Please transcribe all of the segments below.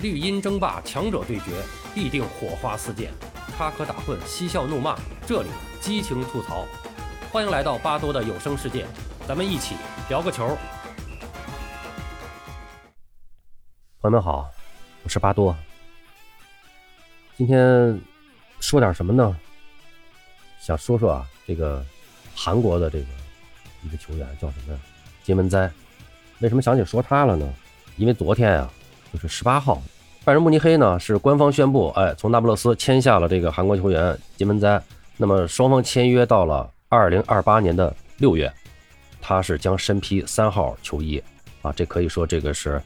绿茵争霸，强者对决，必定火花四溅，插科打诨，嬉笑怒骂，这里激情吐槽。欢迎来到巴多的有声世界，咱们一起聊个球。朋友们好，我是巴多。今天说点什么呢？想说说啊，这个韩国的这个一个球员叫什么呀？金文哉。为什么想起说他了呢？因为昨天啊。就是十八号，拜仁慕尼黑呢是官方宣布，哎，从那不勒斯签下了这个韩国球员金门哉。那么双方签约到了二零二八年的六月，他是将身披三号球衣啊，这可以说这个是，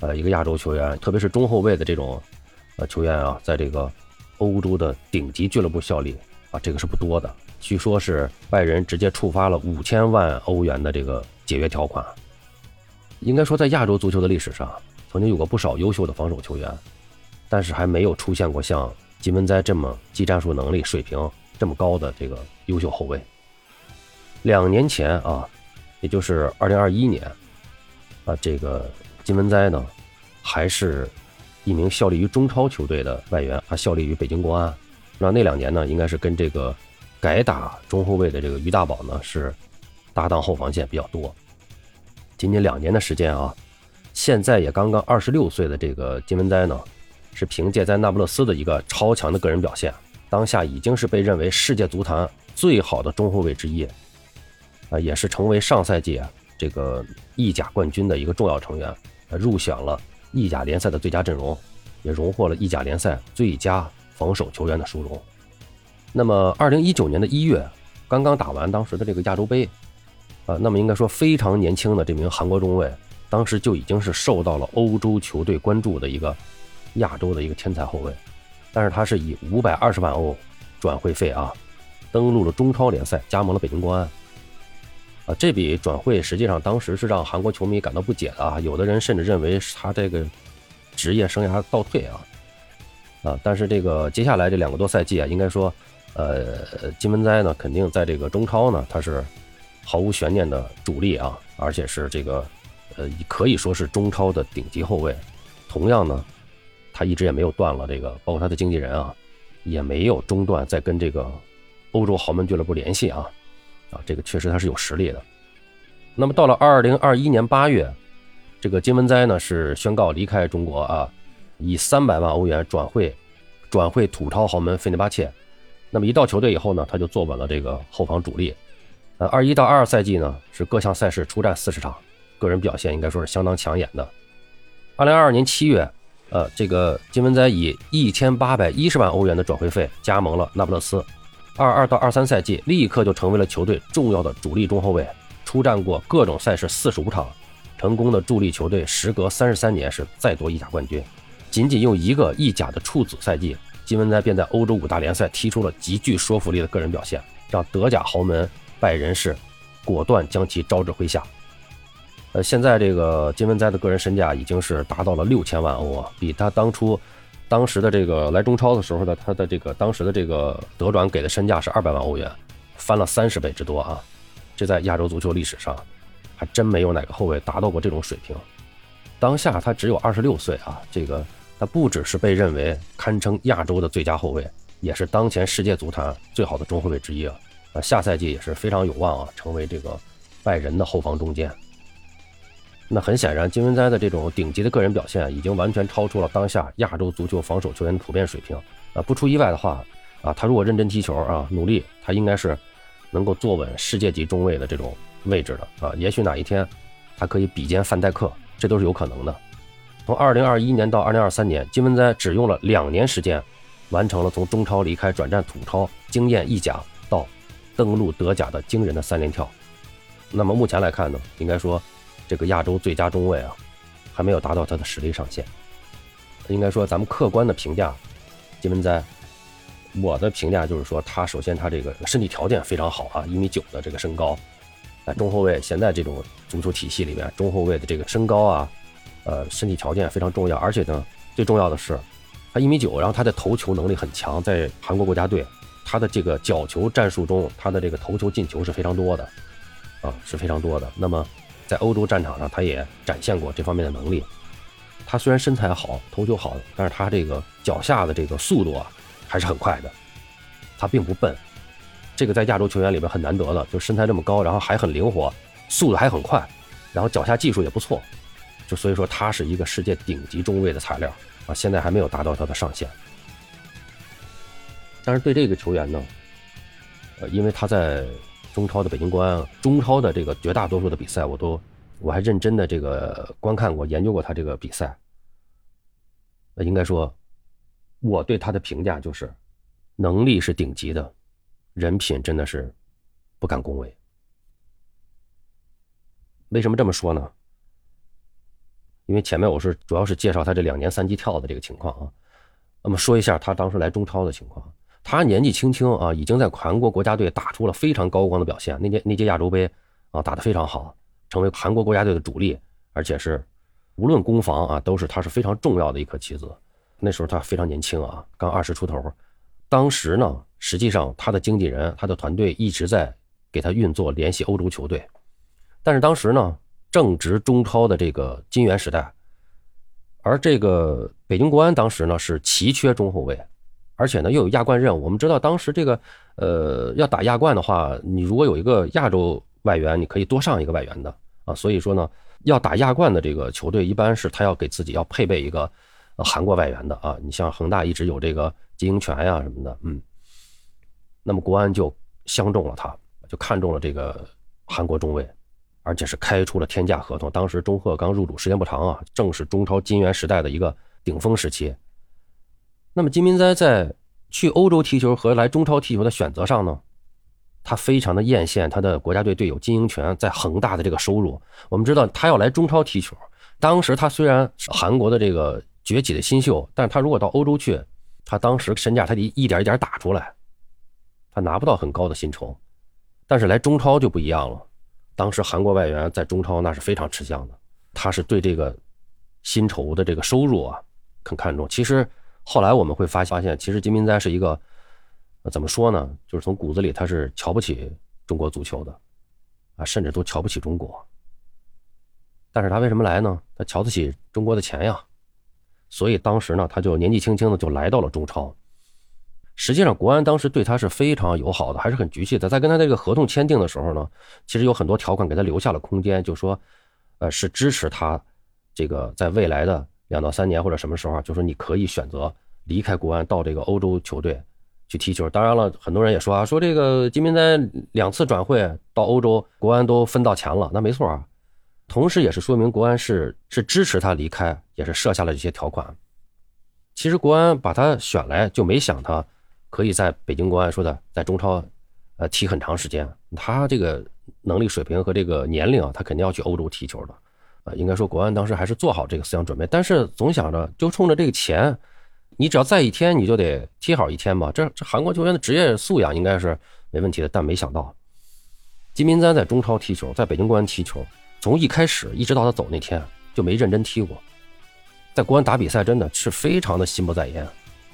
呃，一个亚洲球员，特别是中后卫的这种，呃，球员啊，在这个欧洲的顶级俱乐部效力啊，这个是不多的。据说是拜仁直接触发了五千万欧元的这个解约条款。应该说，在亚洲足球的历史上。曾经有过不少优秀的防守球员，但是还没有出现过像金文哉这么技战术能力水平这么高的这个优秀后卫。两年前啊，也就是二零二一年，啊，这个金文哉呢，还是一名效力于中超球队的外援，他效力于北京国安。那那两年呢，应该是跟这个改打中后卫的这个于大宝呢是搭档后防线比较多。仅仅两年的时间啊。现在也刚刚二十六岁的这个金文哉呢，是凭借在那不勒斯的一个超强的个人表现，当下已经是被认为世界足坛最好的中后卫之一，啊，也是成为上赛季啊这个意甲冠军的一个重要成员，入选了意甲联赛的最佳阵容，也荣获了意甲联赛最佳防守球员的殊荣。那么，二零一九年的一月，刚刚打完当时的这个亚洲杯，啊，那么应该说非常年轻的这名韩国中卫。当时就已经是受到了欧洲球队关注的一个亚洲的一个天才后卫，但是他是以五百二十万欧转会费啊，登陆了中超联赛，加盟了北京国安。啊，这笔转会实际上当时是让韩国球迷感到不解的啊，有的人甚至认为他这个职业生涯倒退啊，啊，但是这个接下来这两个多赛季啊，应该说，呃，金文哉呢，肯定在这个中超呢，他是毫无悬念的主力啊，而且是这个。呃，可以说是中超的顶级后卫。同样呢，他一直也没有断了这个，包括他的经纪人啊，也没有中断在跟这个欧洲豪门俱乐部联系啊。啊，这个确实他是有实力的。那么到了二零二一年八月，这个金文哉呢是宣告离开中国啊，以三百万欧元转会，转会土超豪门费内巴切。那么一到球队以后呢，他就坐稳了这个后防主力。呃，二一到二二赛季呢是各项赛事出战四十场。个人表现应该说是相当抢眼的。二零二二年七月，呃，这个金文哉以一千八百一十万欧元的转会费加盟了那不勒斯。二二到二三赛季，立刻就成为了球队重要的主力中后卫，出战过各种赛事四十五场，成功的助力球队时隔三十三年是再夺意甲冠军。仅仅用一个意甲的处子赛季，金文哉便在欧洲五大联赛踢出了极具说服力的个人表现，让德甲豪门拜仁是果断将其招至麾下。呃，现在这个金文哉的个人身价已经是达到了六千万欧啊，比他当初当时的这个来中超的时候的他的这个当时的这个德转给的身价是二百万欧元，翻了三十倍之多啊！这在亚洲足球历史上还真没有哪个后卫达到过这种水平。当下他只有二十六岁啊，这个他不只是被认为堪称亚洲的最佳后卫，也是当前世界足坛最好的中后卫之一啊！啊，下赛季也是非常有望啊，成为这个拜仁的后防中坚。那很显然，金文哉的这种顶级的个人表现已经完全超出了当下亚洲足球防守球员的普遍水平。啊，不出意外的话，啊，他如果认真踢球啊，努力，他应该是能够坐稳世界级中卫的这种位置的啊。也许哪一天，他可以比肩范戴克，这都是有可能的。从2021年到2023年，金文哉只用了两年时间，完成了从中超离开转战土超，惊艳意甲到登陆德甲的惊人的三连跳。那么目前来看呢，应该说。这个亚洲最佳中卫啊，还没有达到他的实力上限。应该说，咱们客观的评价金文哉，我的评价就是说，他首先他这个身体条件非常好啊，一米九的这个身高。哎，中后卫现在这种足球体系里面，中后卫的这个身高啊，呃，身体条件非常重要。而且呢，最重要的是，他一米九，然后他的头球能力很强，在韩国国家队，他的这个角球战术中，他的这个头球进球是非常多的，啊，是非常多的。那么。在欧洲战场上，他也展现过这方面的能力。他虽然身材好，头球好，但是他这个脚下的这个速度啊还是很快的，他并不笨。这个在亚洲球员里边很难得的，就身材这么高，然后还很灵活，速度还很快，然后脚下技术也不错，就所以说他是一个世界顶级中卫的材料啊，现在还没有达到他的上限。但是对这个球员呢，呃，因为他在中超的北京国安，中超的这个绝大多数的比赛我都我还认真的这个观看过、研究过他这个比赛，应该说，我对他的评价就是能力是顶级的。人品真的是不敢恭维。为什么这么说呢？因为前面我是主要是介绍他这两年三级跳的这个情况啊。那么说一下他当时来中超的情况。他年纪轻轻啊，已经在韩国国家队打出了非常高光的表现。那届那届亚洲杯啊，打得非常好，成为韩国国家队的主力，而且是无论攻防啊，都是他是非常重要的一颗棋子。那时候他非常年轻啊，刚二十出头。当时呢。实际上，他的经纪人、他的团队一直在给他运作联系欧洲球队，但是当时呢，正值中超的这个金元时代，而这个北京国安当时呢是奇缺中后卫，而且呢又有亚冠任务。我们知道，当时这个呃要打亚冠的话，你如果有一个亚洲外援，你可以多上一个外援的啊。所以说呢，要打亚冠的这个球队，一般是他要给自己要配备一个韩国外援的啊。你像恒大一直有这个金英权呀什么的，嗯。那么国安就相中了他，就看中了这个韩国中卫，而且是开出了天价合同。当时钟赫刚入主时间不长啊，正是中超金元时代的一个顶峰时期。那么金民哉在去欧洲踢球和来中超踢球的选择上呢，他非常的艳羡他的国家队队友金英权在恒大的这个收入。我们知道他要来中超踢球，当时他虽然是韩国的这个崛起的新秀，但是他如果到欧洲去，他当时身价他得一点一点打出来。他拿不到很高的薪酬，但是来中超就不一样了。当时韩国外援在中超那是非常吃香的，他是对这个薪酬的这个收入啊很看重。其实后来我们会发发现，其实金明哉是一个怎么说呢？就是从骨子里他是瞧不起中国足球的啊，甚至都瞧不起中国。但是他为什么来呢？他瞧得起中国的钱呀，所以当时呢，他就年纪轻轻的就来到了中超。实际上，国安当时对他是非常友好的，还是很局气的。在跟他这个合同签订的时候呢，其实有很多条款给他留下了空间，就说，呃，是支持他这个在未来的两到三年或者什么时候，就说你可以选择离开国安到这个欧洲球队去踢球。当然了，很多人也说啊，说这个金明在两次转会到欧洲，国安都分到钱了，那没错啊。同时，也是说明国安是是支持他离开，也是设下了这些条款。其实国安把他选来，就没想他。可以在北京国安说的，在中超，呃，踢很长时间。他这个能力水平和这个年龄啊，他肯定要去欧洲踢球的，啊，应该说国安当时还是做好这个思想准备。但是总想着就冲着这个钱，你只要在一天，你就得踢好一天吧。这这韩国球员的职业素养应该是没问题的。但没想到，金明哉在中超踢球，在北京国安踢球，从一开始一直到他走那天就没认真踢过，在国安打比赛真的是非常的心不在焉。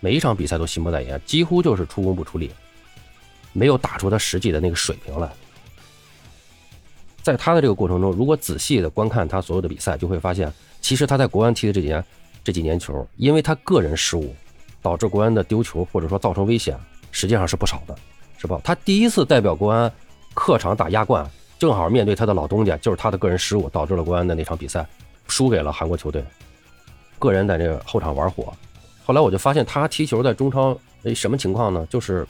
每一场比赛都心不在焉，几乎就是出工不出力，没有打出他实际的那个水平来。在他的这个过程中，如果仔细的观看他所有的比赛，就会发现，其实他在国安踢的这几年这几年球，因为他个人失误，导致国安的丢球或者说造成危险，实际上是不少的，是吧？他第一次代表国安客场打亚冠，正好面对他的老东家，就是他的个人失误导致了国安的那场比赛输给了韩国球队，个人在这个后场玩火。后来我就发现他踢球在中超，哎，什么情况呢？就是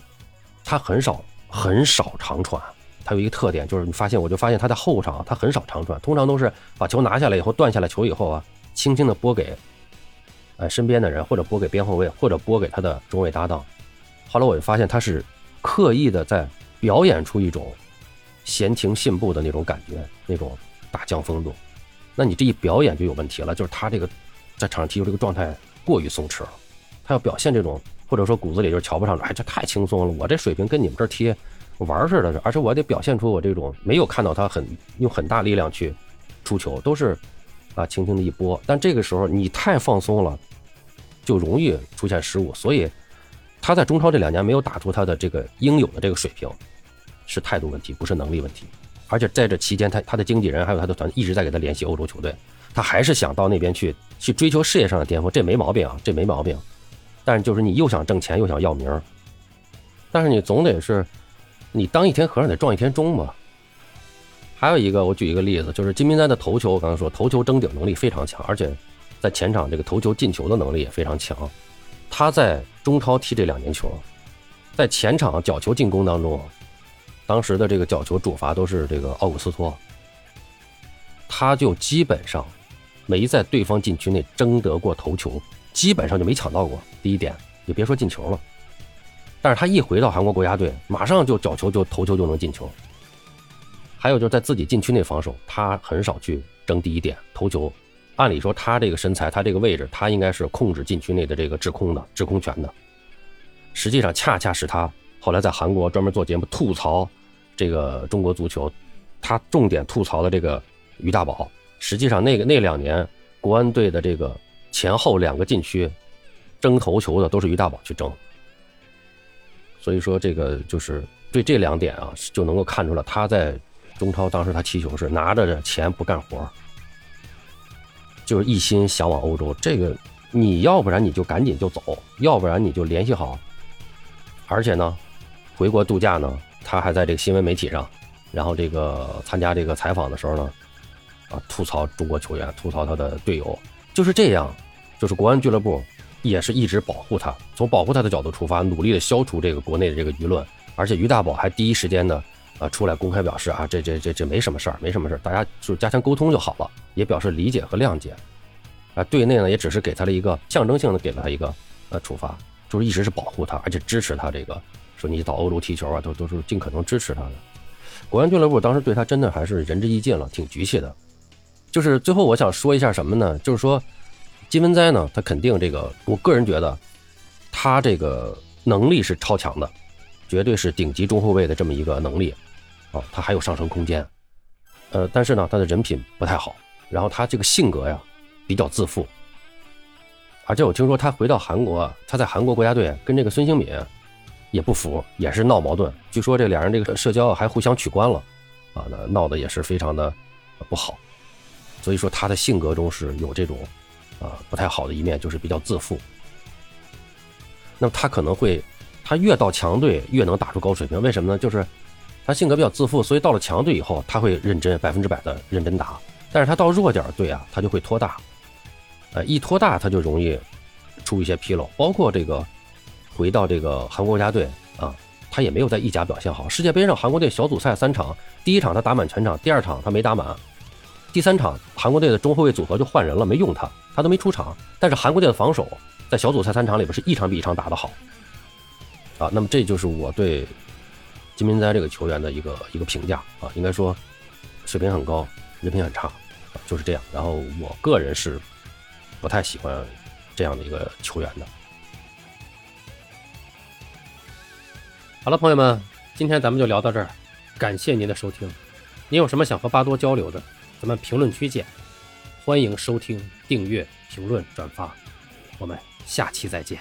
他很少很少长传。他有一个特点，就是你发现，我就发现他在后场他很少长传，通常都是把球拿下来以后断下来球以后啊，轻轻的拨给哎身边的人，或者拨给边后卫，或者拨给他的中卫搭档。后来我就发现他是刻意的在表演出一种闲庭信步的那种感觉，那种大将风度。那你这一表演就有问题了，就是他这个在场上踢球这个状态过于松弛了。他要表现这种，或者说骨子里就瞧不上，哎，这太轻松了，我这水平跟你们这儿踢玩似的，而且我得表现出我这种没有看到他很用很大力量去出球，都是啊轻轻的一拨。但这个时候你太放松了，就容易出现失误。所以他在中超这两年没有打出他的这个应有的这个水平，是态度问题，不是能力问题。而且在这期间，他他的经纪人还有他的团队一直在给他联系欧洲球队，他还是想到那边去去追求事业上的巅峰，这没毛病啊，这没毛病。但是就是你又想挣钱又想要名，但是你总得是，你当一天和尚得撞一天钟嘛。还有一个，我举一个例子，就是金明哉的头球，我刚才说头球争顶能力非常强，而且在前场这个头球进球的能力也非常强。他在中超踢这两年球，在前场角球进攻当中，当时的这个角球主罚都是这个奥古斯托，他就基本上没在对方禁区内争得过头球，基本上就没抢到过。第一点，也别说进球了，但是他一回到韩国国家队，马上就角球就头球就能进球。还有就是在自己禁区内防守，他很少去争第一点头球。按理说他这个身材，他这个位置，他应该是控制禁区内的这个制空的制空权的。实际上，恰恰是他后来在韩国专门做节目吐槽这个中国足球，他重点吐槽的这个于大宝。实际上，那个那两年国安队的这个前后两个禁区争头球的都是于大宝去争。所以说，这个就是对这两点啊，就能够看出来他在。中超当时他踢球是拿着钱不干活，就是一心想往欧洲。这个你要不然你就赶紧就走，要不然你就联系好。而且呢，回国度假呢，他还在这个新闻媒体上，然后这个参加这个采访的时候呢，啊，吐槽中国球员，吐槽他的队友，就是这样。就是国安俱乐部也是一直保护他，从保护他的角度出发，努力的消除这个国内的这个舆论。而且于大宝还第一时间呢。啊，出来公开表示啊，这这这这没什么事儿，没什么事儿，大家就是加强沟通就好了，也表示理解和谅解。啊，队内呢也只是给他了一个象征性的给了他一个呃处罚，就是一直是保护他，而且支持他这个说你到欧洲踢球啊，都都是尽可能支持他的。国安俱乐部当时对他真的还是仁至义尽了，挺局气的。就是最后我想说一下什么呢？就是说金文哉呢，他肯定这个，我个人觉得他这个能力是超强的，绝对是顶级中后卫的这么一个能力。啊，他还有上升空间，呃，但是呢，他的人品不太好，然后他这个性格呀，比较自负，而且我听说他回到韩国，他在韩国国家队跟这个孙兴敏也不服，也是闹矛盾，据说这俩人这个社交还互相取关了，啊，那闹得也是非常的不好，所以说他的性格中是有这种啊不太好的一面，就是比较自负。那么他可能会，他越到强队越能打出高水平，为什么呢？就是。他性格比较自负，所以到了强队以后，他会认真百分之百的认真打。但是他到弱点队啊，他就会拖大，呃，一拖大他就容易出一些纰漏。包括这个回到这个韩国国家队啊，他也没有在意甲表现好。世界杯上韩国队小组赛三场，第一场他打满全场，第二场他没打满，第三场韩国队的中后卫组合就换人了，没用他，他都没出场。但是韩国队的防守在小组赛三场里边是一场比一场打得好啊。那么这就是我对。金明哉这个球员的一个一个评价啊，应该说水平很高，人品很差，就是这样。然后我个人是不太喜欢这样的一个球员的。好了，朋友们，今天咱们就聊到这儿，感谢您的收听。您有什么想和巴多交流的，咱们评论区见。欢迎收听、订阅、评论、转发，我们下期再见。